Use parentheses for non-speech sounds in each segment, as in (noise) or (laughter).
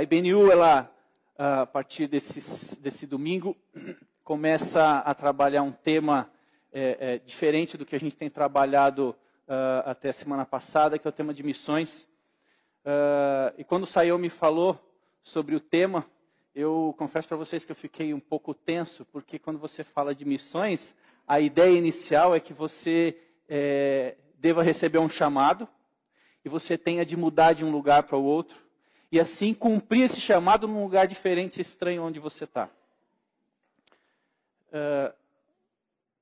A IBNU, ela, a partir desse, desse domingo, (clears throat) começa a trabalhar um tema é, é, diferente do que a gente tem trabalhado uh, até a semana passada, que é o tema de missões. Uh, e quando o Sayão me falou sobre o tema, eu confesso para vocês que eu fiquei um pouco tenso, porque quando você fala de missões, a ideia inicial é que você é, deva receber um chamado e você tenha de mudar de um lugar para o outro e assim cumprir esse chamado num lugar diferente e estranho onde você está. Uh,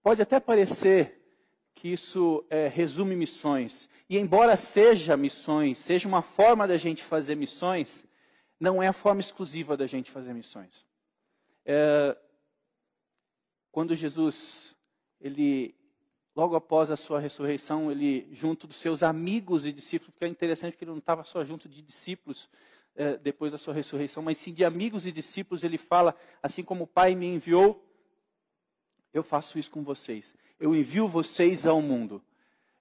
pode até parecer que isso é, resume missões. E embora seja missões, seja uma forma da gente fazer missões, não é a forma exclusiva da gente fazer missões. É, quando Jesus, ele, logo após a sua ressurreição, ele, junto dos seus amigos e discípulos, porque é interessante que ele não estava só junto de discípulos é, depois da sua ressurreição, mas sim de amigos e discípulos, ele fala, assim como o Pai me enviou, eu faço isso com vocês. Eu envio vocês ao mundo.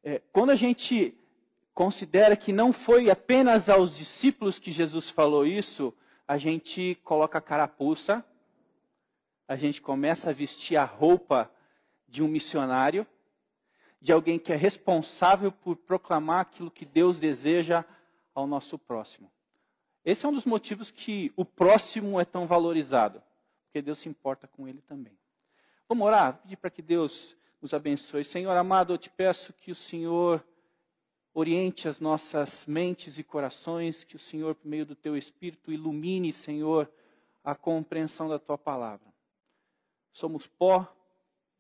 É, quando a gente considera que não foi apenas aos discípulos que Jesus falou isso, a gente coloca a carapuça, a gente começa a vestir a roupa de um missionário, de alguém que é responsável por proclamar aquilo que Deus deseja ao nosso próximo. Esse é um dos motivos que o próximo é tão valorizado, porque Deus se importa com ele também. Vamos orar, pedir para que Deus nos abençoe. Senhor amado, eu te peço que o Senhor oriente as nossas mentes e corações, que o Senhor, por meio do teu Espírito, ilumine, Senhor, a compreensão da tua palavra. Somos pó,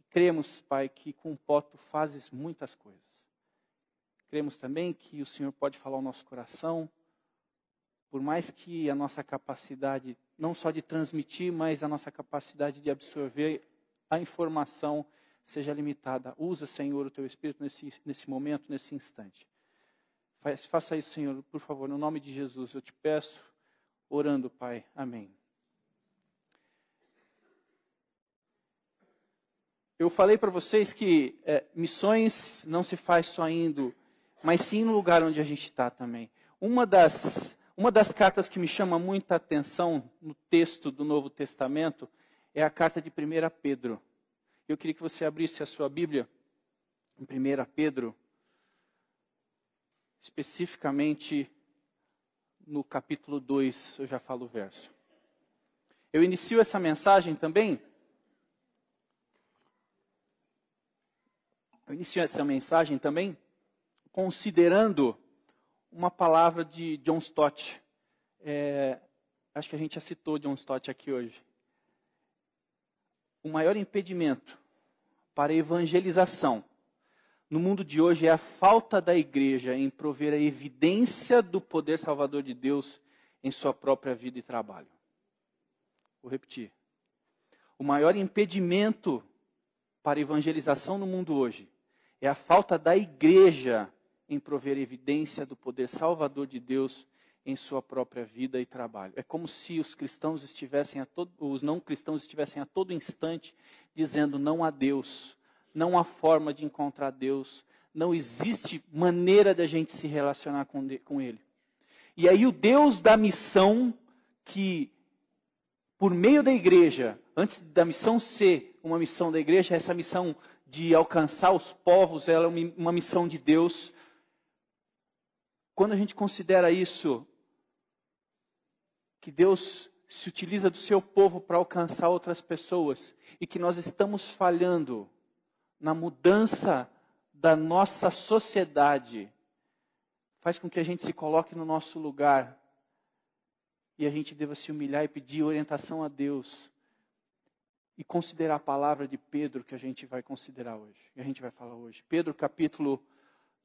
cremos, Pai, que com pó tu fazes muitas coisas. Cremos também que o Senhor pode falar ao nosso coração, por mais que a nossa capacidade, não só de transmitir, mas a nossa capacidade de absorver a informação seja limitada. Usa, Senhor, o teu Espírito nesse, nesse momento, nesse instante. Faça isso, Senhor, por favor, no nome de Jesus. Eu te peço, orando, Pai. Amém. Eu falei para vocês que é, missões não se faz só indo, mas sim no lugar onde a gente está também. Uma das, uma das cartas que me chama muita atenção no texto do Novo Testamento é a carta de 1 Pedro. Eu queria que você abrisse a sua Bíblia em 1 Pedro, especificamente no capítulo 2, eu já falo o verso. Eu inicio essa mensagem também. Eu inicio essa mensagem também considerando uma palavra de John Stott. É, acho que a gente já citou John Stott aqui hoje o maior impedimento para a evangelização no mundo de hoje é a falta da igreja em prover a evidência do poder salvador de Deus em sua própria vida e trabalho. Vou repetir. O maior impedimento para a evangelização no mundo hoje é a falta da igreja em prover evidência do poder salvador de Deus em sua própria vida e trabalho. É como se os cristãos estivessem a todo, os não cristãos estivessem a todo instante dizendo não há Deus, não há forma de encontrar Deus, não existe maneira da gente se relacionar com, com Ele. E aí o Deus da missão que por meio da igreja, antes da missão ser uma missão da igreja, essa missão de alcançar os povos, ela é uma missão de Deus. Quando a gente considera isso que Deus se utiliza do seu povo para alcançar outras pessoas e que nós estamos falhando na mudança da nossa sociedade, faz com que a gente se coloque no nosso lugar e a gente deva se humilhar e pedir orientação a Deus e considerar a palavra de Pedro que a gente vai considerar hoje, que a gente vai falar hoje. Pedro capítulo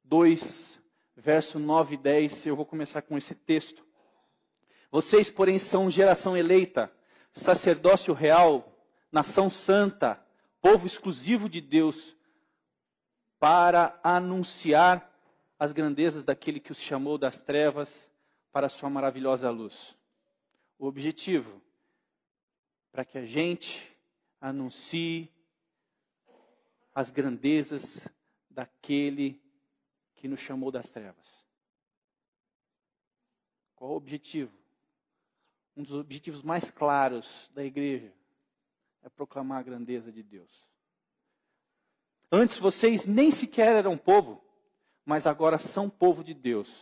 2, verso 9 e 10, eu vou começar com esse texto. Vocês, porém, são geração eleita, sacerdócio real, nação santa, povo exclusivo de Deus, para anunciar as grandezas daquele que os chamou das trevas para a sua maravilhosa luz. O objetivo, para que a gente anuncie as grandezas daquele que nos chamou das trevas. Qual o objetivo? um dos objetivos mais claros da igreja é proclamar a grandeza de Deus. Antes vocês nem sequer eram povo, mas agora são povo de Deus.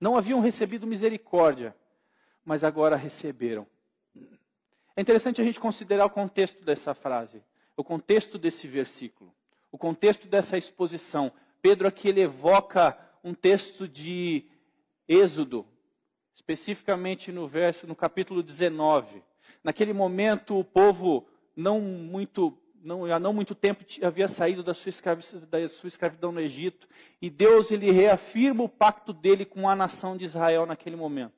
Não haviam recebido misericórdia, mas agora receberam. É interessante a gente considerar o contexto dessa frase, o contexto desse versículo, o contexto dessa exposição. Pedro aqui ele evoca um texto de Êxodo, especificamente no verso, no capítulo 19. Naquele momento, o povo não muito, não, há não muito tempo havia saído da sua, escravidão, da sua escravidão no Egito, e Deus ele reafirma o pacto dele com a nação de Israel naquele momento.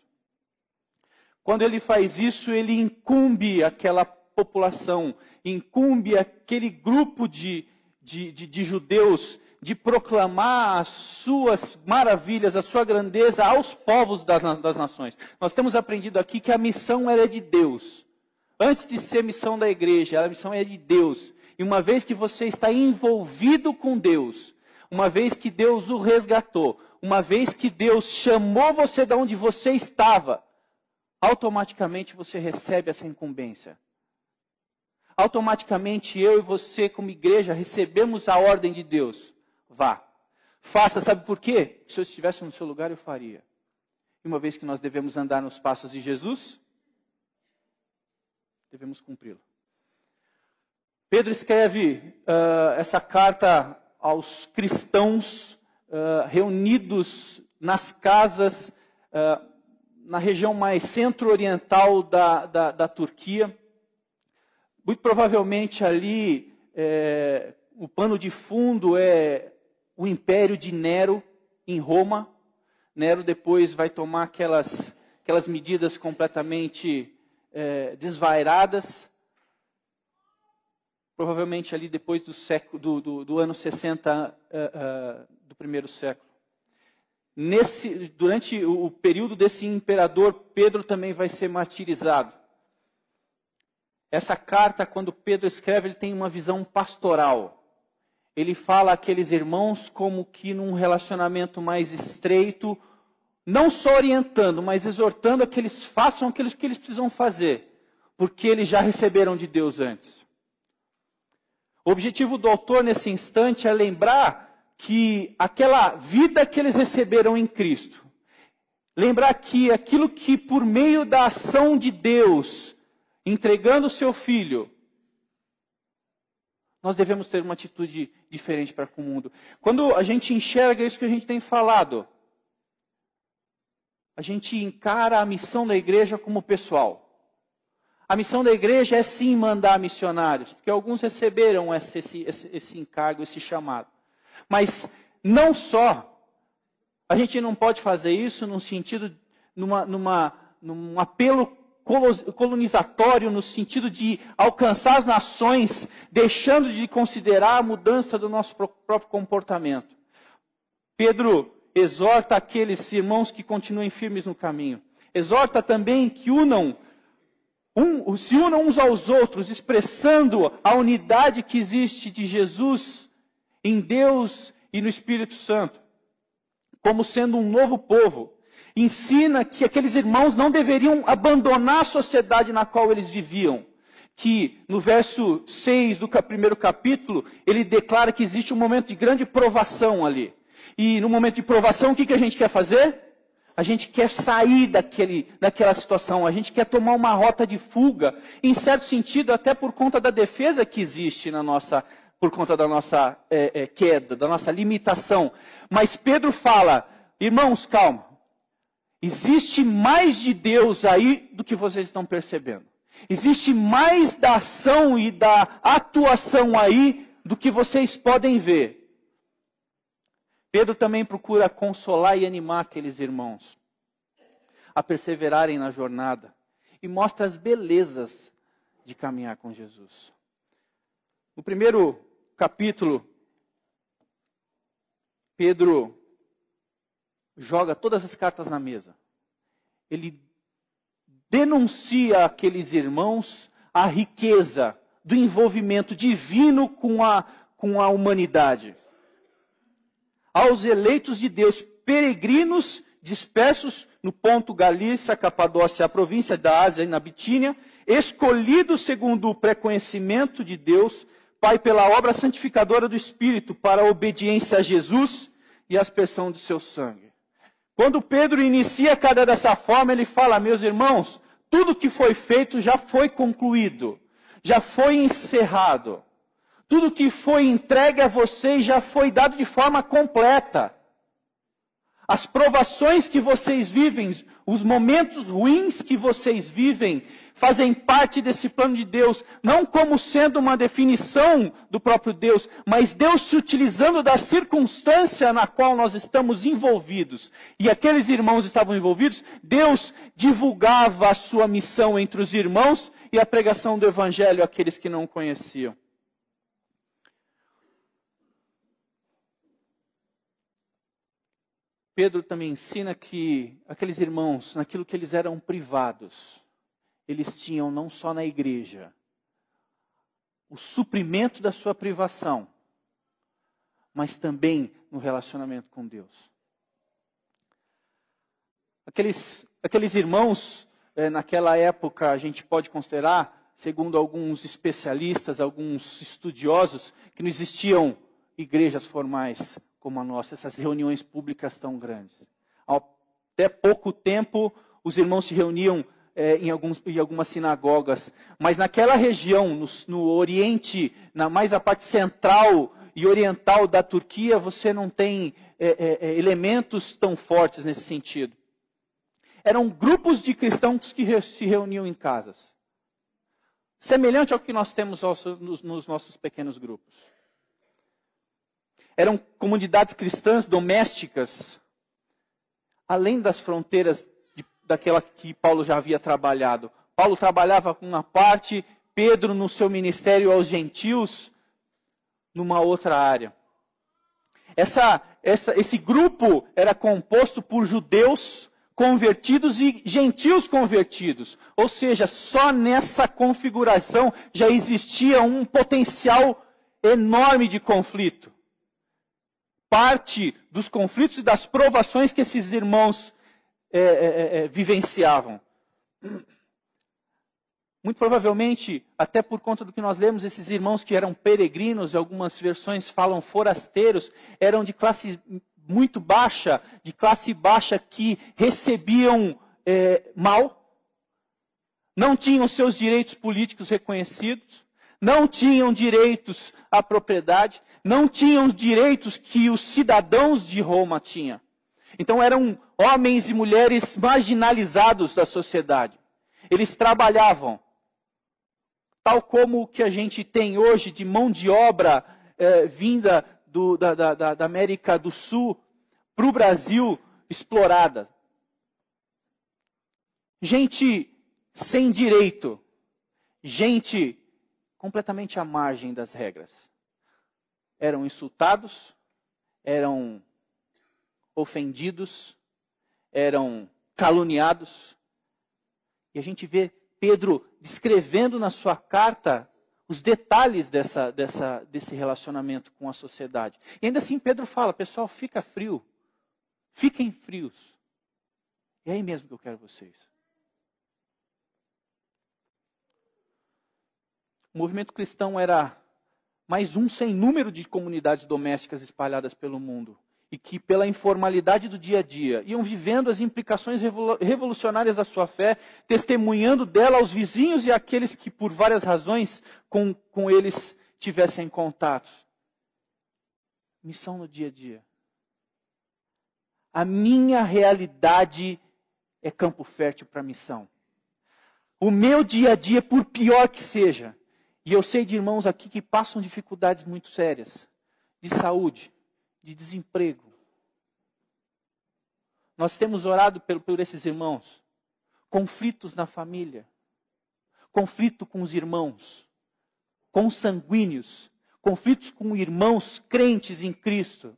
Quando ele faz isso, ele incumbe aquela população, incumbe aquele grupo de, de, de, de judeus de proclamar as suas maravilhas, a sua grandeza aos povos das, das nações. Nós temos aprendido aqui que a missão era de Deus. Antes de ser missão da igreja, a missão é de Deus. E uma vez que você está envolvido com Deus, uma vez que Deus o resgatou, uma vez que Deus chamou você de onde você estava, automaticamente você recebe essa incumbência. Automaticamente eu e você, como igreja, recebemos a ordem de Deus. Vá. Faça, sabe por quê? Se eu estivesse no seu lugar, eu faria. E uma vez que nós devemos andar nos passos de Jesus, devemos cumpri-lo. Pedro escreve uh, essa carta aos cristãos uh, reunidos nas casas uh, na região mais centro-oriental da, da, da, Turquia. Muito provavelmente ali é, o pano de fundo é o império de Nero em Roma. Nero depois vai tomar aquelas, aquelas medidas completamente é, desvairadas. Provavelmente ali depois do, século, do, do, do ano 60 uh, uh, do primeiro século. Nesse, durante o período desse imperador, Pedro também vai ser martirizado. Essa carta, quando Pedro escreve, ele tem uma visão pastoral ele fala àqueles irmãos como que num relacionamento mais estreito, não só orientando, mas exortando a que eles façam aquilo que eles precisam fazer, porque eles já receberam de Deus antes. O objetivo do autor nesse instante é lembrar que aquela vida que eles receberam em Cristo, lembrar que aquilo que por meio da ação de Deus, entregando o seu filho, nós devemos ter uma atitude diferente para com o mundo. Quando a gente enxerga isso que a gente tem falado, a gente encara a missão da igreja como pessoal. A missão da igreja é sim mandar missionários, porque alguns receberam esse, esse, esse encargo, esse chamado. Mas não só. A gente não pode fazer isso num sentido, numa, numa, num apelo colonizatório no sentido de alcançar as nações, deixando de considerar a mudança do nosso próprio comportamento. Pedro exorta aqueles irmãos que continuem firmes no caminho. Exorta também que unam, um, se unam uns aos outros, expressando a unidade que existe de Jesus em Deus e no Espírito Santo, como sendo um novo povo, ensina que aqueles irmãos não deveriam abandonar a sociedade na qual eles viviam. Que no verso 6 do primeiro capítulo, ele declara que existe um momento de grande provação ali. E no momento de provação, o que, que a gente quer fazer? A gente quer sair daquele, daquela situação, a gente quer tomar uma rota de fuga, em certo sentido, até por conta da defesa que existe na nossa, por conta da nossa é, é, queda, da nossa limitação. Mas Pedro fala, irmãos, calma, Existe mais de Deus aí do que vocês estão percebendo. Existe mais da ação e da atuação aí do que vocês podem ver. Pedro também procura consolar e animar aqueles irmãos a perseverarem na jornada e mostra as belezas de caminhar com Jesus. No primeiro capítulo, Pedro joga todas as cartas na mesa. Ele denuncia aqueles irmãos a riqueza do envolvimento divino com a, com a humanidade. Aos eleitos de Deus, peregrinos dispersos no ponto Galícia, Capadócia, a província da Ásia e na Bitínia, escolhidos segundo o preconhecimento de Deus, Pai, pela obra santificadora do Espírito, para a obediência a Jesus e a aspersão de seu sangue. Quando Pedro inicia cada dessa forma, ele fala, meus irmãos, tudo que foi feito já foi concluído, já foi encerrado. Tudo que foi entregue a vocês já foi dado de forma completa. As provações que vocês vivem, os momentos ruins que vocês vivem, fazem parte desse plano de Deus, não como sendo uma definição do próprio Deus, mas Deus se utilizando da circunstância na qual nós estamos envolvidos. E aqueles irmãos estavam envolvidos, Deus divulgava a sua missão entre os irmãos e a pregação do evangelho àqueles que não conheciam. Pedro também ensina que aqueles irmãos, naquilo que eles eram privados, eles tinham não só na igreja o suprimento da sua privação, mas também no relacionamento com Deus. Aqueles, aqueles irmãos, é, naquela época, a gente pode considerar, segundo alguns especialistas, alguns estudiosos, que não existiam igrejas formais como a nossa, essas reuniões públicas tão grandes. Até pouco tempo, os irmãos se reuniam é, em, alguns, em, algumas sinagogas, mas naquela região, no, no Oriente, na mais a parte central e oriental da Turquia, você não tem é, é, é elementos tão fortes nesse sentido. Eram grupos de cristãos que re, se reuniam em casas. Semelhante ao que nós temos nos, nos nossos pequenos grupos eram comunidades cristãs domésticas, além das fronteiras daquela que Paulo já havia trabalhado. Paulo trabalhava com uma parte, Pedro no seu ministério aos gentios, numa outra área. Essa, essa, esse grupo era composto por judeus convertidos e gentios convertidos. Ou seja, só nessa configuração já existia um potencial enorme de conflito parte dos conflitos e das provações que esses irmãos é, é, é, é, vivenciavam. Muito provavelmente, até por conta do que nós lemos, esses irmãos que eram peregrinos, algumas versões falam forasteiros, eram de classe muito baixa, de classe baixa que recebiam é, mal, não tinham seus direitos políticos reconhecidos, não tinham direitos à propriedade, não tinham os direitos que os cidadãos de Roma tinham. Então eram homens e mulheres marginalizados da sociedade. Eles trabalhavam, tal como o que a gente tem hoje de mão de obra é, vinda do, da, da, da América do Sul para o Brasil explorada. Gente sem direito, gente completamente à margem das regras eram insultados, eram ofendidos, eram caluniados. E a gente vê Pedro descrevendo na sua carta os detalhes dessa, dessa, desse relacionamento com a sociedade. E ainda assim Pedro fala, pessoal, fica frio. Fiquem frios. É aí mesmo que eu quero vocês. O movimento cristão era mais um sem número de comunidades domésticas espalhadas pelo mundo e que, pela informalidade do dia a dia, iam vivendo as implicações revolucionárias da sua fé, testemunhando dela aos vizinhos e àqueles que, por várias razões, com, com eles tivessem contato. Missão no dia a dia. A minha realidade é campo fértil para missão. O meu dia a dia, por pior que seja, e eu sei de irmãos aqui que passam dificuldades muito sérias de saúde, de desemprego. Nós temos orado por, por esses irmãos. Conflitos na família, conflito com os irmãos, com os sanguíneos, conflitos com irmãos crentes em Cristo.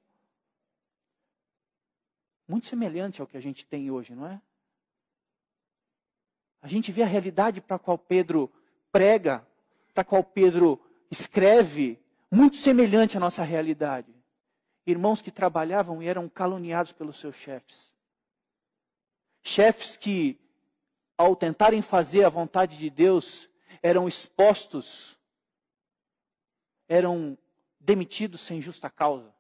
Muito semelhante ao que a gente tem hoje, não é? A gente vê a realidade para a qual Pedro prega para a qual Pedro escreve, muito semelhante à nossa realidade. Irmãos que trabalhavam e eram caluniados pelos seus chefes. chefes que, ao tentarem fazer a vontade de Deus, eram expostos, eram demitidos sem justa causa,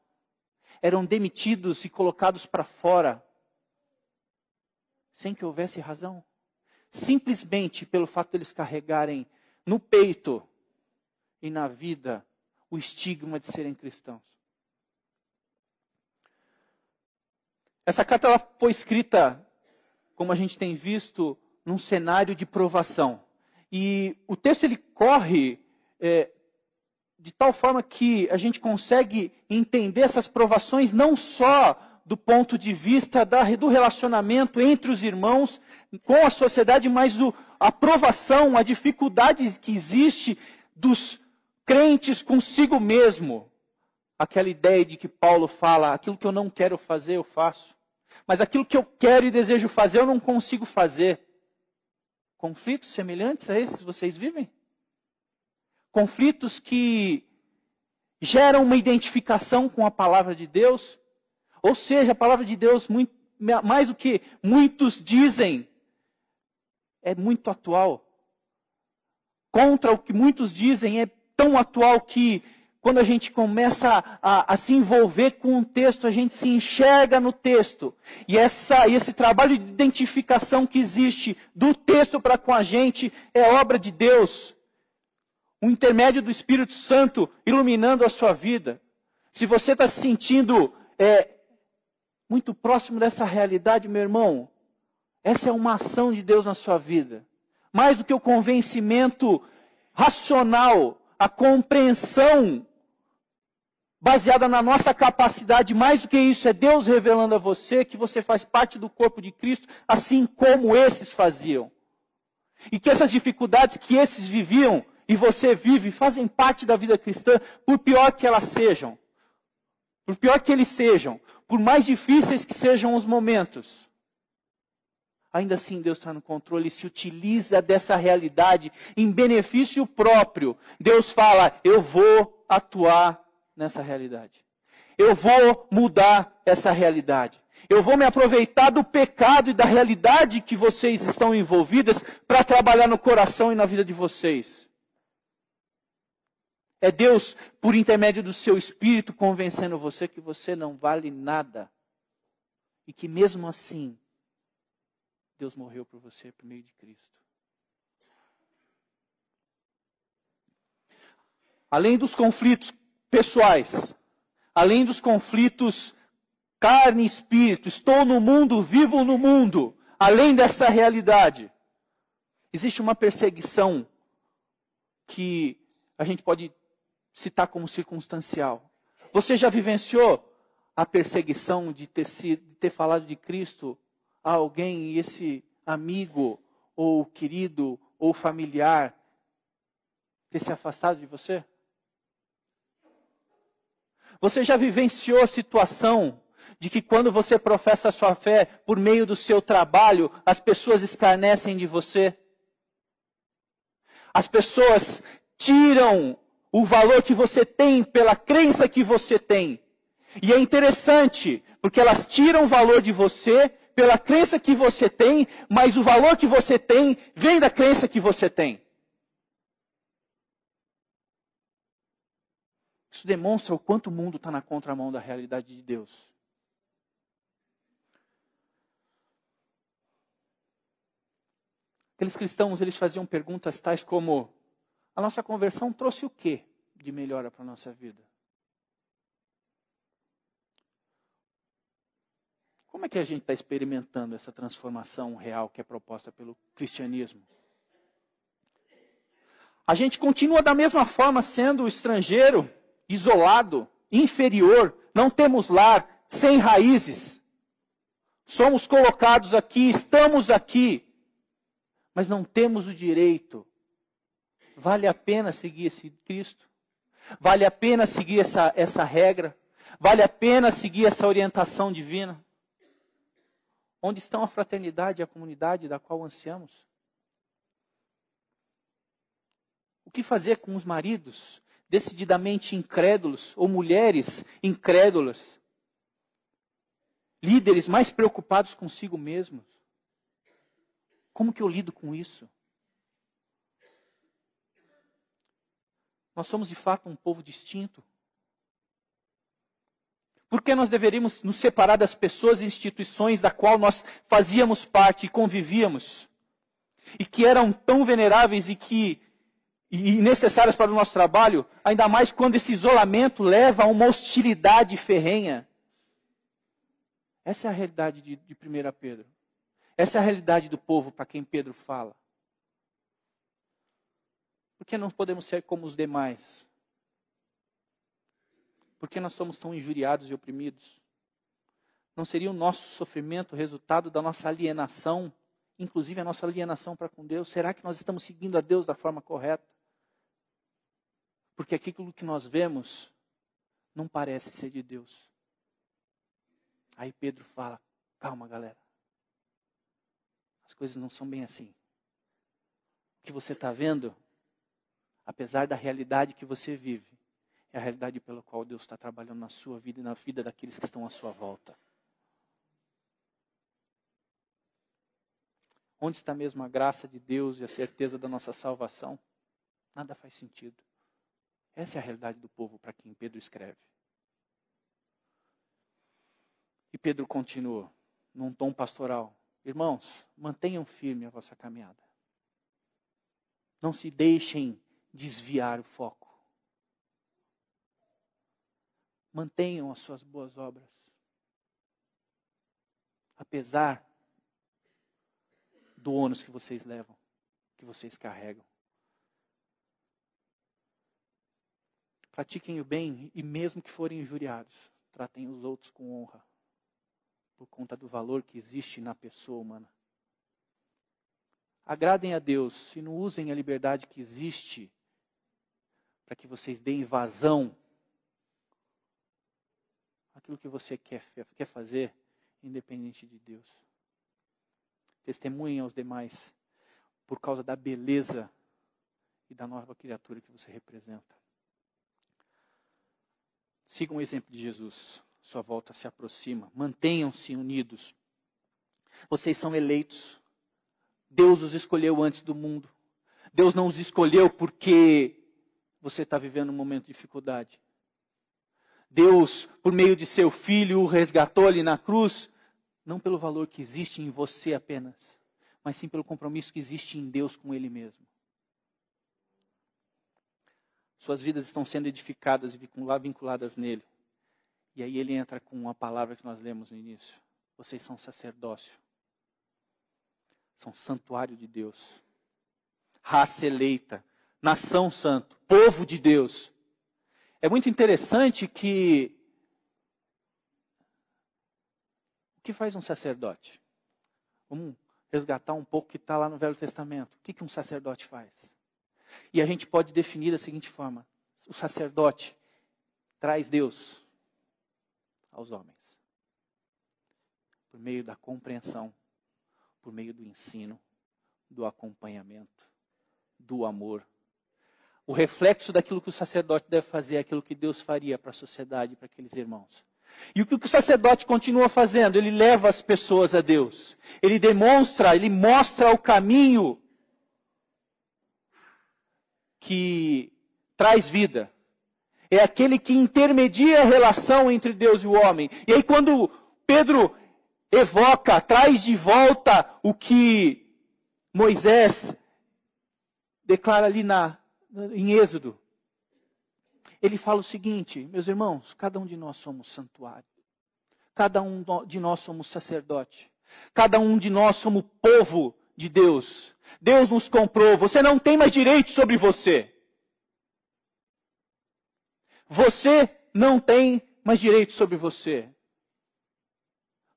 eram demitidos e colocados para fora, sem que houvesse razão. Simplesmente pelo fato de eles carregarem no peito e na vida o estigma de serem cristãos. Essa carta ela foi escrita, como a gente tem visto, num cenário de provação. E o texto ele corre é, de tal forma que a gente consegue entender essas provações não só do ponto de vista da, do relacionamento entre os irmãos com a sociedade, mas o, a provação, a dificuldade que existe dos crentes consigo mesmo. Aquela ideia de que Paulo fala, aquilo que eu não quero fazer, eu faço. Mas aquilo que eu quero e desejo fazer, eu não consigo fazer. Conflitos semelhantes a esses vocês vivem? Conflitos que geram uma identificação com a palavra de Deus? Ou seja, a palavra de Deus, muito, mais do que muitos dizem, é muito atual. Contra o que muitos dizem, é tão atual que quando a gente começa a, a, se envolver com um texto, a gente se enxerga no texto. E essa, esse trabalho de identificação que existe do texto para com a gente é obra de Deus. O intermédio do Espírito Santo iluminando a sua vida. Se você está se sentindo é, muito próximo dessa realidade, meu irmão, essa é uma ação de Deus na sua vida. Mais do que o convencimento racional, a compreensão baseada na nossa capacidade, mais do que isso, é Deus revelando a você que você faz parte do corpo de Cristo, assim como esses faziam. E que essas dificuldades que esses viviam e você vive fazem parte da vida cristã, por pior que elas sejam. Por pior que eles sejam, por mais difíceis que sejam os momentos. Ainda assim, Deus está no controle e se utiliza dessa realidade em benefício próprio. Deus fala: Eu vou atuar nessa realidade. Eu vou mudar essa realidade. Eu vou me aproveitar do pecado e da realidade que vocês estão envolvidas para trabalhar no coração e na vida de vocês. É Deus, por intermédio do seu espírito, convencendo você que você não vale nada. E que mesmo assim, Deus morreu por você por meio de Cristo. Além dos conflitos pessoais, além dos conflitos carne e espírito, estou no mundo, vivo no mundo, além dessa realidade, existe uma perseguição que a gente pode citar como circunstancial. Você já vivenciou a perseguição de ter, sido, de ter falado de Cristo a alguém e esse amigo, ou querido, ou familiar ter se afastado de você? Você já vivenciou a situação de que quando você professa a sua fé por meio do seu trabalho, as pessoas escarnecem de você? As pessoas tiram o valor que você tem pela crença que você tem. E é interessante, porque elas tiram o valor de você pela crença que você tem, mas o valor que você tem vem da crença que você tem. Isso demonstra o quanto o mundo está na contramão da realidade de Deus. Aqueles cristãos, eles faziam perguntas tais como: a nossa conversão trouxe o que de melhora para a nossa vida? Como é que a gente está experimentando essa transformação real que é proposta pelo cristianismo? A gente continua da mesma forma sendo estrangeiro, isolado, inferior, não temos lar, sem raízes. Somos colocados aqui, estamos aqui, mas não temos o direito. Vale a pena seguir esse Cristo? Vale a pena seguir essa, essa regra? Vale a pena seguir essa orientação divina? Onde estão a fraternidade e a comunidade da qual ansiamos? O que fazer com os maridos decididamente incrédulos ou mulheres incrédulas, líderes mais preocupados consigo mesmos. Como que eu lido com isso? Nós somos de fato um povo distinto. Por que nós deveríamos nos separar das pessoas e instituições da qual nós fazíamos parte e convivíamos? E que eram tão veneráveis e que e necessárias para o nosso trabalho, ainda mais quando esse isolamento leva a uma hostilidade ferrenha. Essa é a realidade de, de 1 Pedro. Essa é a realidade do povo para quem Pedro fala. Por que não podemos ser como os demais? Por que nós somos tão injuriados e oprimidos? Não seria o nosso sofrimento resultado da nossa alienação, inclusive a nossa alienação para com Deus? Será que nós estamos seguindo a Deus da forma correta? Porque aquilo que nós vemos não parece ser de Deus. Aí Pedro fala: calma, galera. As coisas não são bem assim. O que você está vendo, apesar da realidade que você vive, é a realidade pela qual Deus está trabalhando na sua vida e na vida daqueles que estão à sua volta. Onde está mesmo a graça de Deus e a certeza da nossa salvação? Nada faz sentido. Essa é a realidade do povo para quem Pedro escreve. E Pedro continua, num tom pastoral: Irmãos, mantenham firme a vossa caminhada. Não se deixem desviar o foco. Mantenham as suas boas obras. Apesar do ônus que vocês levam, que vocês carregam. Pratiquem o bem e, mesmo que forem injuriados, tratem os outros com honra, por conta do valor que existe na pessoa humana. Agradem a Deus e não usem a liberdade que existe para que vocês deem vazão àquilo que você quer, quer fazer, independente de Deus. Testemunhem aos demais por causa da beleza e da nova criatura que você representa. Sigam o exemplo de Jesus. Sua volta se aproxima. Mantenham-se unidos. Vocês são eleitos. Deus os escolheu antes do mundo. Deus não os escolheu porque você está vivendo um momento de dificuldade. Deus, por meio de seu filho, o resgatou ali na cruz, não pelo valor que existe em você apenas, mas sim pelo compromisso que existe em Deus com Ele mesmo. Suas vidas estão sendo edificadas e vinculadas nele. E aí ele entra com uma palavra que nós lemos no início. Vocês são sacerdócio. São santuário de Deus. Raça eleita. Nação santo. Povo de Deus. É muito interessante que. O que faz um sacerdote? Vamos resgatar um pouco que está lá no Velho Testamento. O que, que um sacerdote faz? E a gente pode definir da seguinte forma: o sacerdote traz Deus aos homens por meio da compreensão, por meio do ensino, do acompanhamento, do amor. O reflexo daquilo que o sacerdote deve fazer é aquilo que Deus faria para a sociedade, para aqueles irmãos. E o que o sacerdote continua fazendo? Ele leva as pessoas a Deus. Ele demonstra, ele mostra o caminho que traz vida. É aquele que intermedia a relação entre Deus e o homem. E aí, quando Pedro evoca, traz de volta o que Moisés declara ali na, em Êxodo. Ele fala o seguinte, meus irmãos, cada um de nós somos santuário. Cada um de nós somos sacerdote. Cada um de nós somos povo de Deus. Deus nos comprou. Você não tem mais direito sobre você. Você não tem mais direito sobre você.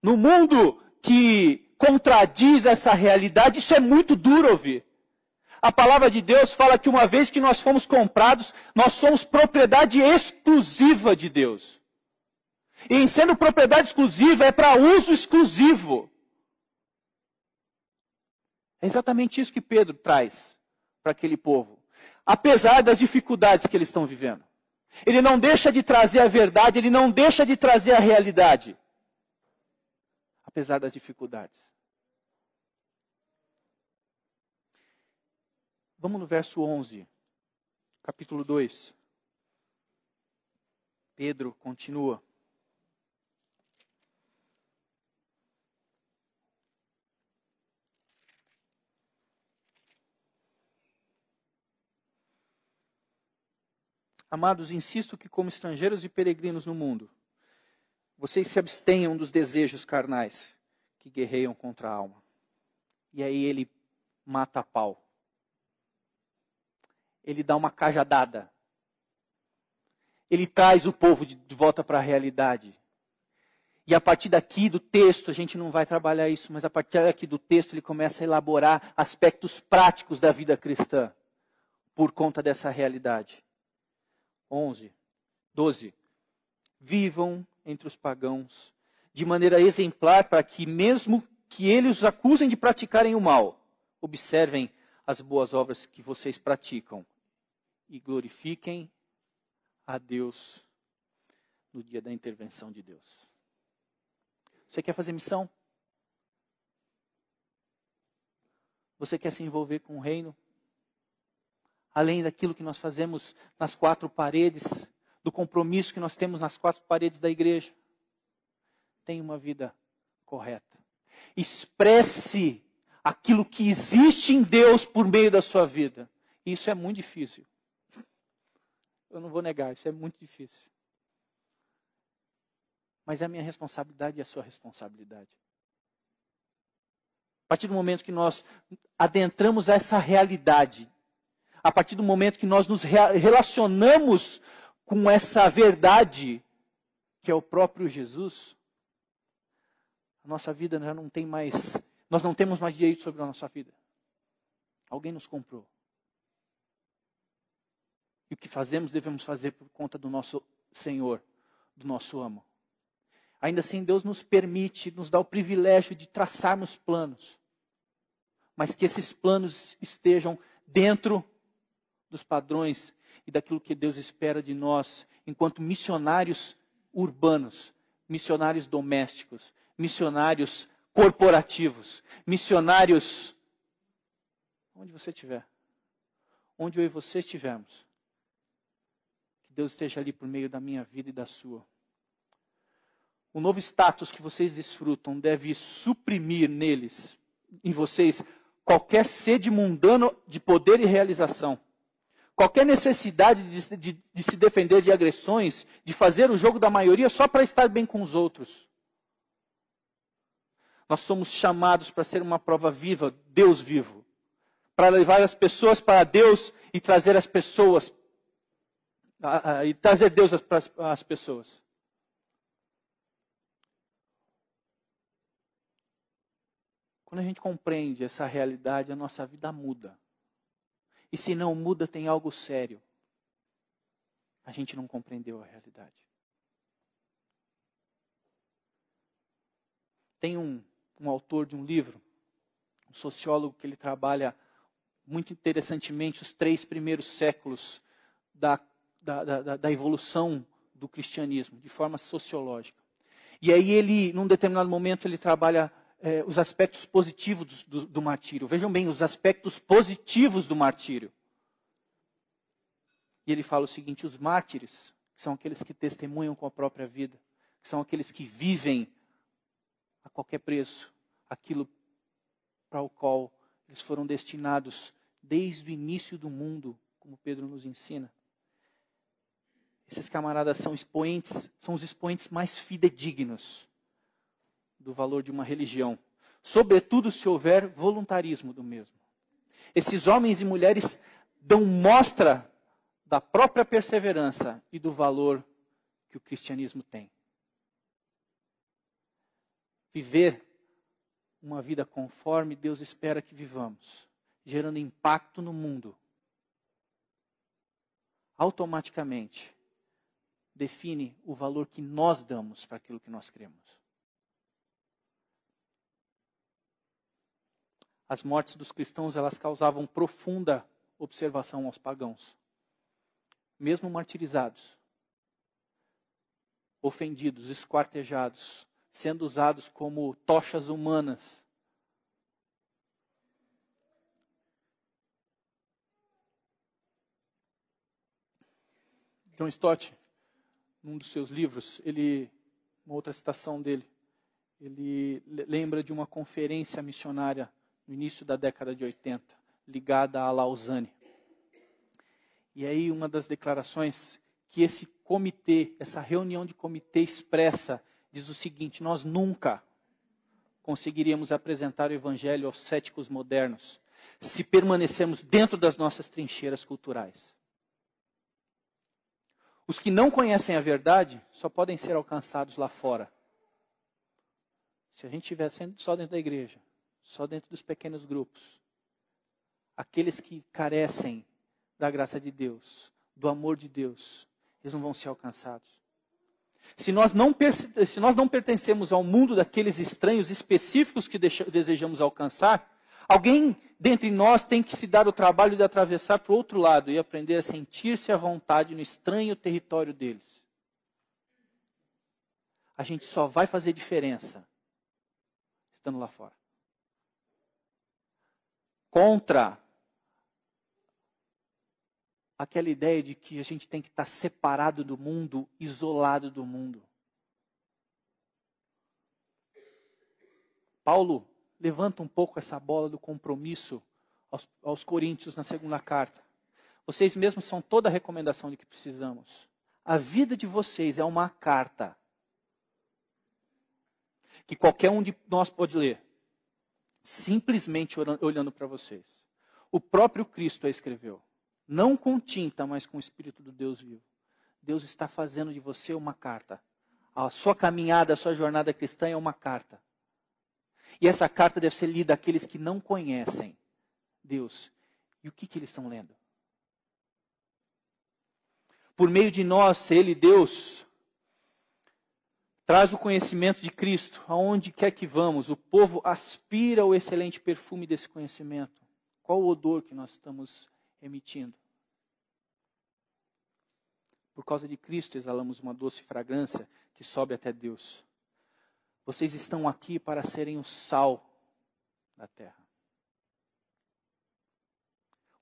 No mundo que contradiz essa realidade, isso é muito duro ouvir. A palavra de Deus fala que uma vez que nós fomos comprados, nós somos propriedade exclusiva de Deus. E em sendo propriedade exclusiva, é para uso exclusivo. É exatamente isso que Pedro traz para aquele povo. Apesar das dificuldades que eles estão vivendo. Ele não deixa de trazer a verdade, ele não deixa de trazer a realidade. Apesar das dificuldades. Vamos no verso 11, capítulo 2. Pedro continua. Amados, insisto que, como estrangeiros e peregrinos no mundo, vocês se abstenham dos desejos carnais que guerreiam contra a alma. E aí ele mata a pau. Ele dá uma cajadada. Ele traz o povo de, volta para a realidade. E a partir daqui do texto, a gente não vai trabalhar isso, mas a partir daqui do texto ele começa a elaborar aspectos práticos da vida cristã por conta dessa realidade. 11, 12. Vivam entre os pagãos de maneira exemplar para que, mesmo que eles os acusem de praticarem o mal, observem as boas obras que vocês praticam e glorifiquem a Deus no dia da intervenção de Deus. Você quer fazer missão? Você quer se envolver com o reino? Além daquilo que nós fazemos nas quatro paredes, do compromisso que nós temos nas quatro paredes da igreja. Tenha uma vida correta. Expresse aquilo que existe em Deus por meio da sua vida. Isso é muito difícil. Eu não vou negar, isso é muito difícil. Mas é a minha responsabilidade e a sua responsabilidade. A partir do momento que nós adentramos essa realidade a partir do momento que nós nos relacionamos com essa verdade, que é o próprio Jesus, a nossa vida já não tem mais, nós não temos mais direito sobre a nossa vida. Alguém nos comprou. E o que fazemos, devemos fazer por conta do nosso Senhor, do nosso amo. Ainda assim, Deus nos permite, nos dá o privilégio de traçarmos planos, mas que esses planos estejam dentro dos padrões e daquilo que Deus espera de nós enquanto missionários urbanos, missionários domésticos, missionários corporativos, missionários onde você estiver, onde eu e você estivermos. Que Deus esteja ali por meio da minha vida e da sua. O novo status que vocês desfrutam deve suprimir neles, em vocês, qualquer sede mundana de poder e realização qualquer necessidade de, de, de, se defender de agressões, de fazer o jogo da maioria só para estar bem com os outros. Nós somos chamados para ser uma prova viva, Deus vivo, para levar as pessoas para Deus e trazer as pessoas e trazer Deus para as pessoas. Quando a gente compreende essa realidade, a nossa vida muda. E se não muda, tem algo sério. A gente não compreendeu a realidade. Tem um, um autor de um livro, um sociólogo, que ele trabalha muito interessantemente os três primeiros séculos da, da, da, da evolução do cristianismo, de forma sociológica. E aí ele, num determinado momento, ele trabalha é, os aspectos positivos do, do martírio. Vejam bem, os aspectos positivos do martírio. E ele fala o seguinte: os mártires, que são aqueles que testemunham com a própria vida, que são aqueles que vivem a qualquer preço aquilo para o qual eles foram destinados desde o início do mundo, como Pedro nos ensina. Esses camaradas são expoentes, são os expoentes mais fidedignos do valor de uma religião, sobretudo se houver voluntarismo do mesmo. Esses homens e mulheres dão mostra da própria perseverança e do valor que o cristianismo tem. Viver uma vida conforme Deus espera que vivamos, gerando impacto no mundo, automaticamente define o valor que nós damos para aquilo que nós cremos. as mortes dos cristãos elas causavam profunda observação aos pagãos. Mesmo martirizados, ofendidos, esquartejados, sendo usados como tochas humanas. John Stott, num dos seus livros, ele, uma outra citação dele, ele lembra de uma conferência missionária no início da década de 80, ligada a Lausanne. E aí uma das declarações que esse comitê, essa reunião de comitê expressa, diz o seguinte: nós nunca conseguiríamos apresentar o evangelho aos céticos modernos se permanecermos dentro das nossas trincheiras culturais. Os que não conhecem a verdade só podem ser alcançados lá fora. Se a gente estiver só dentro da igreja, só dentro dos pequenos grupos, aqueles que carecem da graça de Deus, do amor de Deus, eles não vão ser alcançados. Se nós não, se nós não pertencemos ao mundo daqueles estranhos específicos que desejamos alcançar, alguém dentre nós tem que se dar o trabalho de atravessar para o outro lado e aprender a sentir-se à vontade no estranho território deles. A gente só vai fazer diferença estando lá fora. Contra aquela ideia de que a gente tem que estar separado do mundo, isolado do mundo. Paulo levanta um pouco essa bola do compromisso aos, aos Coríntios na segunda carta. Vocês mesmos são toda a recomendação de que precisamos. A vida de vocês é uma carta que qualquer um de nós pode ler, simplesmente olhando para vocês. O próprio Cristo a escreveu. Não com tinta, mas com o Espírito do Deus vivo. Deus está fazendo de você uma carta. A sua caminhada, a sua jornada cristã é uma carta. E essa carta deve ser lida àqueles que não conhecem Deus. E o que, que eles estão lendo? Por meio de nós, Ele, Deus, traz o conhecimento de Cristo aonde quer que vamos. O povo aspira ao excelente perfume desse conhecimento. Qual o odor que nós estamos emitindo. Por causa de Cristo exalamos uma doce fragrância que sobe até Deus. Vocês estão aqui para serem o sal da terra.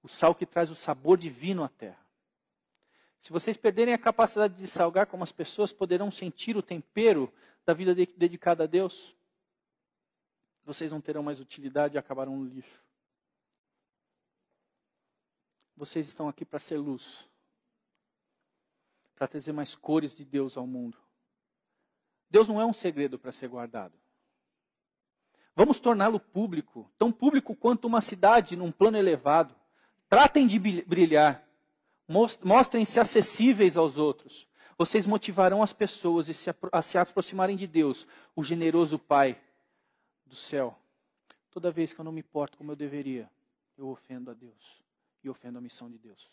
O sal que traz o sabor divino à terra. Se vocês perderem a capacidade de salgar, como as pessoas poderão sentir o tempero da vida dedicada a Deus, vocês não terão mais utilidade e acabarão no lixo. Vocês estão aqui para ser luz, para trazer mais cores de Deus ao mundo. Deus não é um segredo para ser guardado. Vamos torná-lo público, tão público quanto uma cidade num plano elevado. Tratem de brilhar, mostrem-se acessíveis aos outros. Vocês motivarão as pessoas a se aproximarem de Deus, o generoso Pai do céu. Toda vez que eu não me porto como eu deveria, eu ofendo a Deus e ofendo a missão de Deus.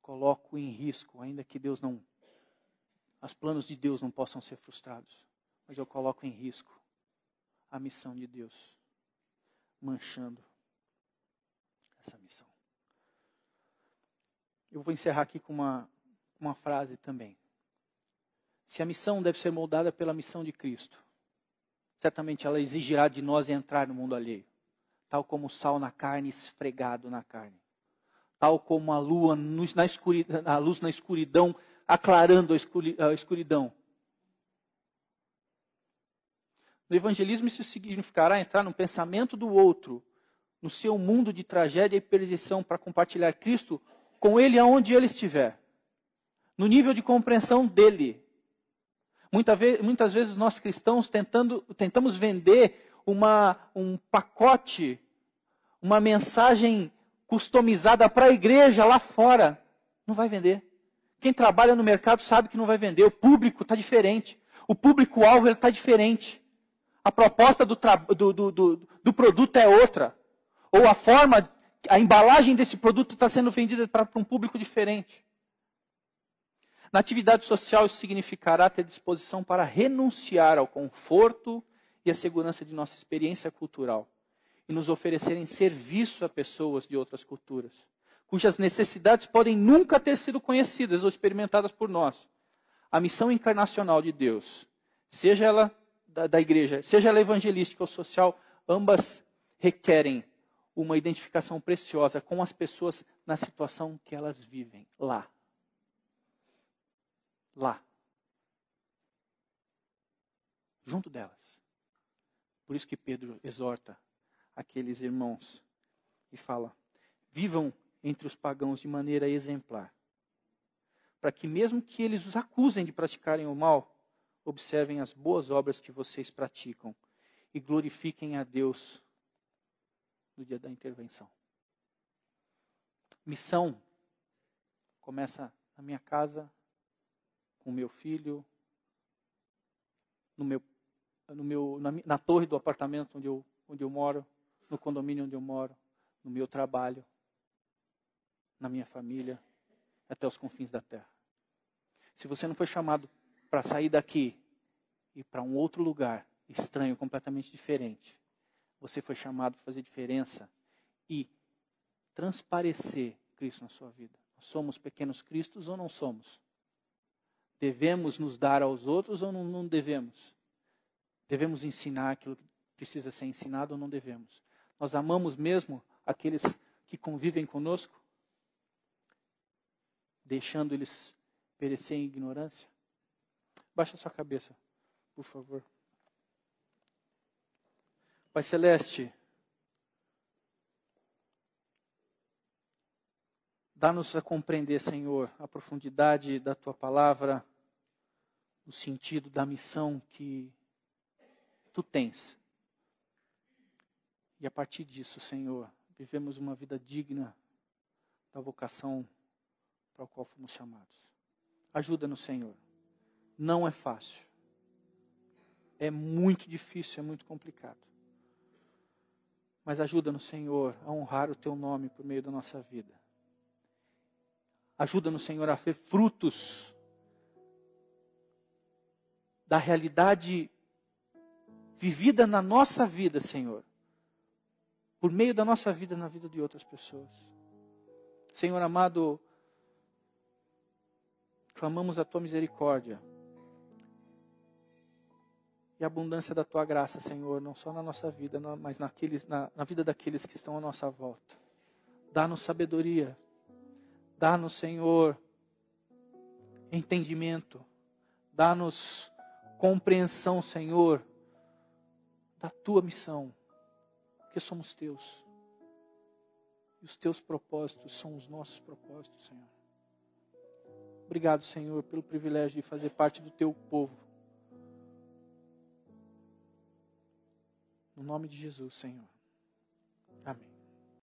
Coloco em risco, ainda que Deus não. Os planos de Deus não possam ser frustrados, mas eu coloco em risco a missão de Deus, manchando essa missão. Eu vou encerrar aqui com uma, uma frase também. Se a missão deve ser moldada pela missão de Cristo, certamente ela exigirá de nós entrar no mundo alheio. Tal como o sal na carne esfregado na carne. Tal como a lua na escuridão, a luz na escuridão aclarando a escuridão. No evangelismo isso significará entrar no pensamento do outro, no seu mundo de tragédia e perdição para compartilhar Cristo com ele aonde ele estiver. No nível de compreensão dele, Muita vez, muitas vezes nós cristãos tentando, tentamos vender uma, um pacote, uma mensagem customizada para a igreja lá fora. Não vai vender. Quem trabalha no mercado sabe que não vai vender. O público está diferente. O público-alvo está diferente. A proposta do, do, do, do, produto é outra. Ou a forma, a embalagem desse produto está sendo vendida para um público diferente. Na atividade social, isso significará ter disposição para renunciar ao conforto e à segurança de nossa experiência cultural e nos oferecerem serviço a pessoas de outras culturas, cujas necessidades podem nunca ter sido conhecidas ou experimentadas por nós. A missão encarnacional de Deus, seja ela da, da igreja, seja ela evangelística ou social, ambas requerem uma identificação preciosa com as pessoas na situação que elas vivem lá. Lá. Junto delas. Por isso que Pedro exorta aqueles irmãos e fala: vivam entre os pagãos de maneira exemplar, para que, mesmo que eles os acusem de praticarem o mal, observem as boas obras que vocês praticam e glorifiquem a Deus no dia da intervenção. Missão começa na minha casa, com meu filho, no meu, no meu, na, na torre do apartamento onde eu, onde eu moro, no condomínio onde eu moro, no meu trabalho, na minha família, até os confins da terra. Se você não foi chamado para sair daqui e para um outro lugar estranho, completamente diferente, você foi chamado para fazer diferença e transparecer Cristo na sua vida. Nós somos pequenos cristos ou não somos? Devemos nos dar aos outros ou não, não devemos? Devemos ensinar aquilo que precisa ser ensinado ou não devemos? Nós amamos mesmo aqueles que convivem conosco, deixando eles perecer em ignorância? Baixa sua cabeça, por favor. Pai Celeste, dá-nos a compreender, Senhor, a profundidade da tua palavra, o sentido da missão que tu tens. E a partir disso, Senhor, vivemos uma vida digna da vocação para a qual fomos chamados. Ajuda-nos, Senhor. Não é fácil. É muito difícil, é muito complicado. Mas ajuda-nos, Senhor, a honrar o teu nome por meio da nossa vida. Ajuda-nos, Senhor, a ver frutos da realidade vivida na nossa vida, Senhor. Por meio da nossa vida na vida de outras pessoas. Senhor amado, clamamos a tua misericórdia e a abundância da tua graça, Senhor, não só na nossa vida, mas naqueles, na, na vida daqueles que estão à nossa volta. Dá-nos sabedoria, dá-nos, Senhor, entendimento, dá-nos compreensão, Senhor, da tua missão, porque somos teus. E os teus propósitos são os nossos propósitos, Senhor. Obrigado, Senhor, pelo privilégio de fazer parte do teu povo. No nome de Jesus, Senhor.